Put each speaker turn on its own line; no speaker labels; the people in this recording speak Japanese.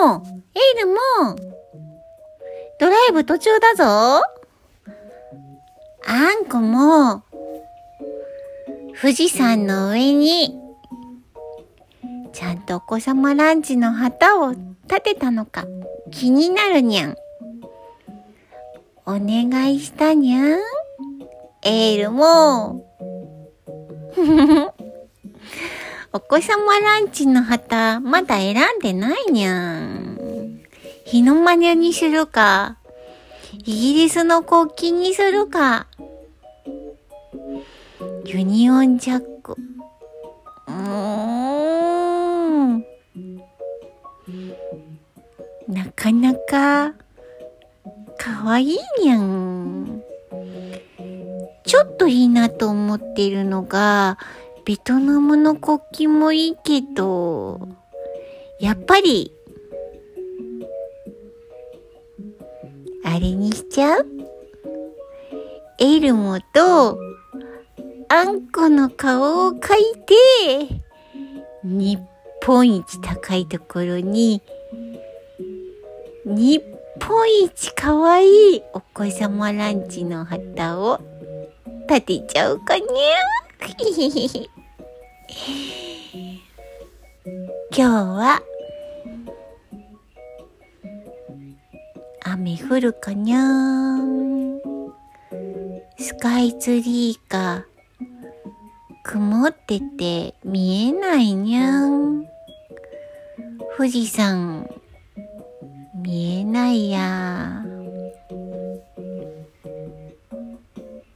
エイルも、ドライブ途中だぞ。あんこも、富士山の上に、ちゃんとお子様ランチの旗を立てたのか気になるにゃん。お願いしたにゃん。エールも、ふふふお子様ランチの旗、まだ選んでないにゃん。日のマニャにするか、イギリスの国旗にするか、ユニオンジャック。うーん。なかなか、かわいいにゃん。ちょっといいなと思っているのが、ベトナムの国旗もいいけど、やっぱり、あれにしちゃう？エルモと、あんこの顔を描いて、日本一高いところに、日本一かわいいお子様ランチの旗を立てちゃうかにゃ今日は雨降るかにゃースカイツリーか曇ってて見えないにゃん。富士山見えないや